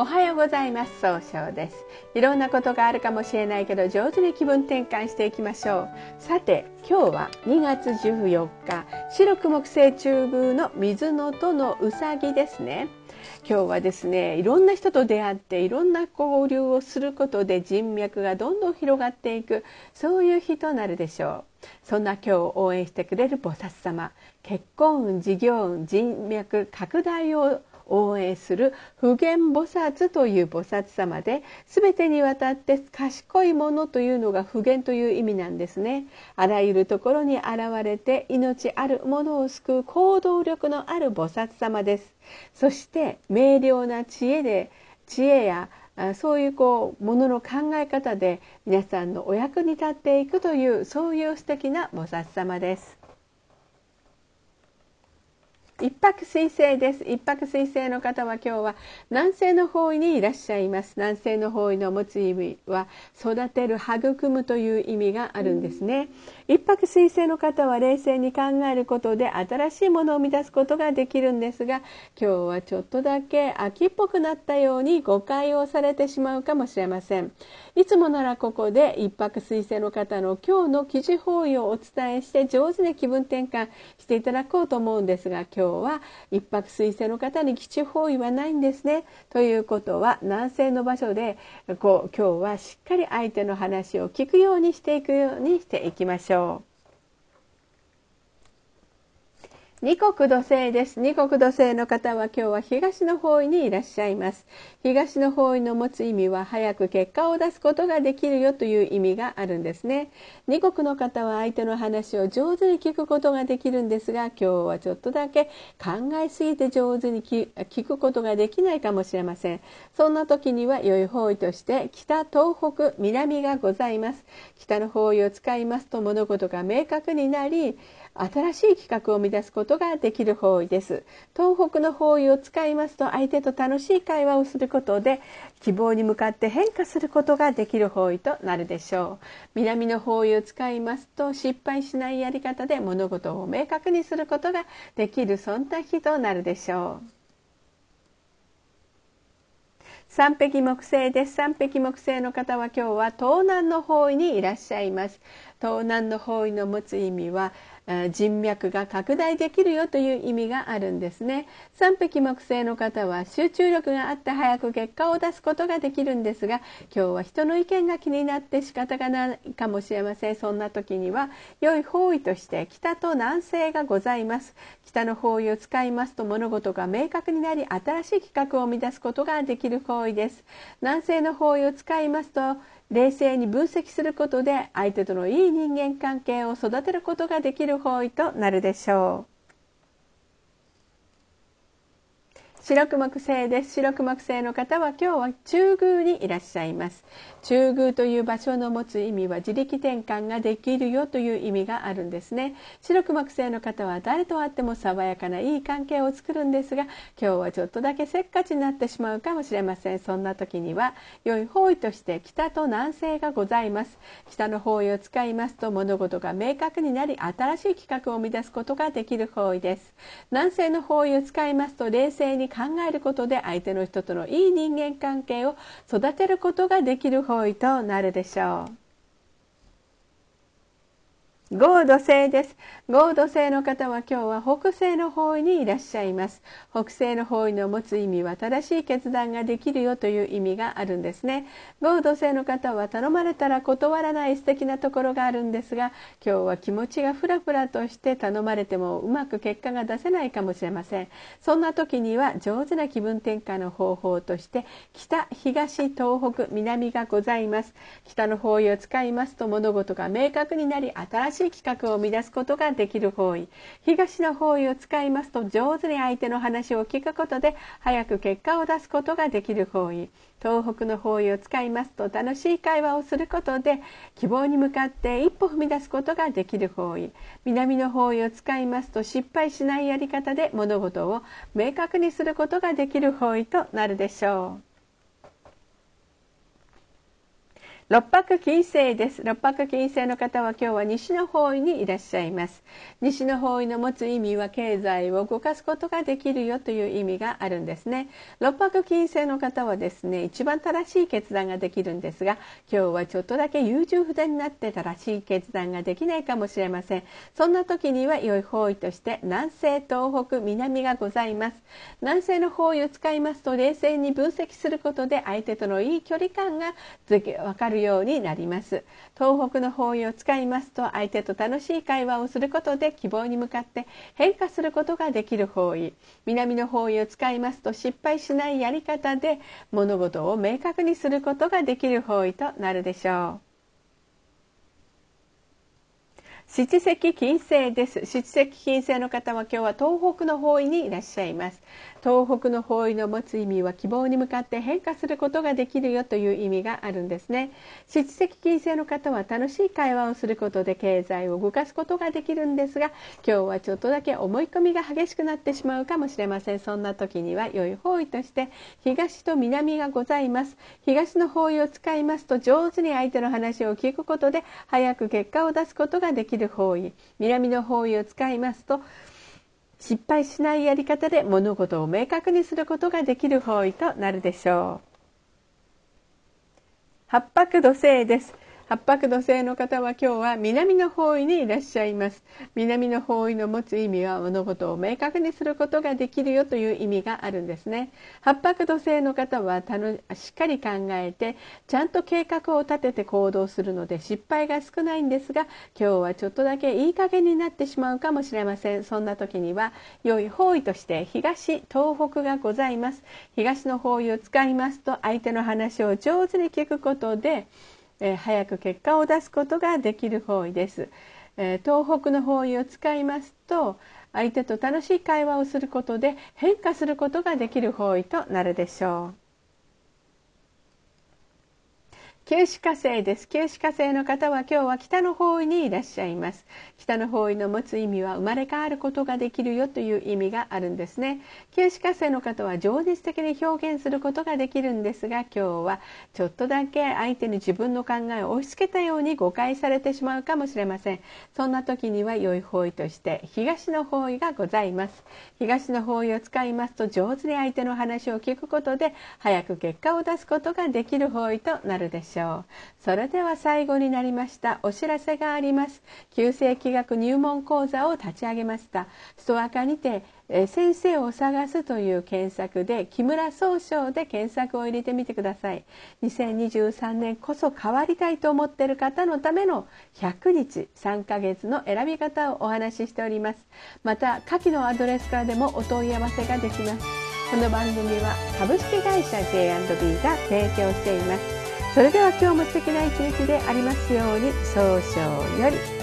おはようございます。総称です。いろんなことがあるかもしれないけど上手に気分転換していきましょう。さて今日は2月14日白く木星中宮の水のとのうさぎですね。今日はですねいろんな人と出会っていろんな交流をすることで人脈がどんどん広がっていくそういう日となるでしょう。そんな今日応援してくれる菩薩様結婚運事業運人脈拡大を応援する普賢菩薩という菩薩様で全てにわたって賢いものというのが普賢という意味なんですねあらゆるところに現れて命あるものを救う行動力のある菩薩様ですそして明瞭な知恵で知恵やそういうこうものの考え方で皆さんのお役に立っていくというそういう素敵な菩薩様です。一泊水星です。一泊水星の方は今日は南西の方位にいらっしゃいます。南西の方位の持つ意味は育てる育むという意味があるんですね。一泊水星の方は冷静に考えることで新しいものを生み出すことができるんですが今日はちょっとだけ秋っぽくなったように誤解をされてしまうかもしれませんいつもならここで一泊水星の方の今日の記事方位をお伝えして上手に気分転換していただこうと思うんですが今日は一泊水星の方に基地方位はないんですね？ということは南西の場所でこう今日はしっかり相手の話を聞くようにしていくようにしていきましょう。 해요. 二国土星です。二国土星の方は今日は東の方位にいらっしゃいます。東の方位の持つ意味は早く結果を出すことができるよという意味があるんですね。二国の方は相手の話を上手に聞くことができるんですが今日はちょっとだけ考えすぎて上手に聞くことができないかもしれません。そんな時には良い方位として北東北南がございます。北の方位を使いますと物事が明確になり新しい企画を生み出すことができる方位です。東北の方位を使いますと相手と楽しい会話をすることで希望に向かって変化することができる方位となるでしょう。南の方位を使いますと失敗しないやり方で物事を明確にすることができるそんな日となるでしょう。三匹木星です。三匹木星の方は今日は東南の方位にいらっしゃいます。東南の方位の持つ意味は人脈が拡大できるよという意味があるんですね。三匹木星の方は集中力があって早く結果を出すことができるんですが今日は人の意見が気になって仕方がないかもしれません。そんな時には良い方位として北と南西がございます。北の方位を使いますと物事が明確になり新しい企画を生み出すことができる方位です南西の方位を使いますと冷静に分析することで相手とのいい人間関係を育てることができる方位となるでしょう。白く木星です。白く木星の方は今日は中宮にいらっしゃいます。中宮という場所の持つ意味は自力転換ができるよという意味があるんですね。白く木星の方は誰と会っても爽やかないい関係を作るんですが今日はちょっとだけせっかちになってしまうかもしれません。そんな時には良い方位として北と南西がございます。北の方位を使いますと物事が明確になり新しい企画を生み出すことができる方位です。南西の方位を使いますと冷静考えることで相手の人とのいい人間関係を育てることができる方位となるでしょう。合土星です。合土星の方は今日は北西の方位にいらっしゃいます。北西の方位の持つ意味は正しい決断ができるよという意味があるんですね。合土星の方は頼まれたら断らない素敵なところがあるんですが、今日は気持ちがふらふらとして頼まれてもうまく結果が出せないかもしれません。そんな時には上手な気分転換の方法として北、東、東北、南がございます。北の方位を使いますと物事が明確になり新しいしい企画を生み出すことができる方位。東の方位を使いますと上手に相手の話を聞くことで早く結果を出すことができる方位。東北の方位を使いますと楽しい会話をすることで希望に向かって一歩踏み出すことができる方位。南の方位を使いますと失敗しないやり方で物事を明確にすることができる方位となるでしょう。六白金星です。六白金星の方は今日は西の方位にいらっしゃいます。西の方位の持つ意味は経済を動かすことができるよという意味があるんですね。六白金星の方はですね一番正しい決断ができるんですが今日はちょっとだけ優柔不断になって正しい決断ができないかもしれません。そんな時には良い方位として南西東北南がございます。南西の方位を使いますと冷静に分析することで相手とのいい距離感が分かるるようになります。東北の方位を使いますと相手と楽しい会話をすることで希望に向かって変化することができる方位。南の方位を使いますと失敗しないやり方で物事を明確にすることができる方位となるでしょう。七石金星です。七石金星の方は今日は東北の方位にいらっしゃいます。東北の方位の持つ意味は希望に向かって変化することができるよという意味があるんですね。七石金星の方は楽しい会話をすることで経済を動かすことができるんですが今日はちょっとだけ思い込みが激しくなってしまうかもしれません。そんな時には良い方位として東と南がございます。東の方位を使いますと上手に相手の話を聞くことで早く結果を出すことができる方位。南の方位を使いますと失敗しないやり方で物事を明確にすることができる方位となるでしょう。八白土星です。八白土星の方は今日は南の方位にいらっしゃいます。南の方位の持つ意味は物事を明確にすることができるよという意味があるんですね。八白土星の方はしっかり考えてちゃんと計画を立てて行動するので失敗が少ないんですが今日はちょっとだけいい加減になってしまうかもしれません。そんな時には良い方位として東東北がございます。東の方位を使いますと相手の話を上手に聞くことでえー、早く結果を出すことができる方位です、えー、東北の方位を使いますと相手と楽しい会話をすることで変化することができる方位となるでしょう。九死火星です。九死火星の方は今日は北の方位にいらっしゃいます。北の方位の持つ意味は生まれ変わることができるよという意味があるんですね。九死火星の方は情実的に表現することができるんですが、今日はちょっとだけ相手に自分の考えを押し付けたように誤解されてしまうかもしれません。そんな時には良い方位として東の方位がございます。東の方位を使いますと上手に相手の話を聞くことで早く結果を出すことができる方位となるでしょう。ょう。それでは最後になりました。お知らせがあります。旧世紀学入門講座を立ち上げました。ストア化にて先生を探すという検索で木村総称で検索を入れてみてください。2023年こそ変わりたいと思っている方のための100日3ヶ月の選び方をお話ししております。また下記のアドレスからでもお問い合わせができます。この番組は株式会社 J&B が提供しています。それでは今日も素敵な一日でありますように早々より。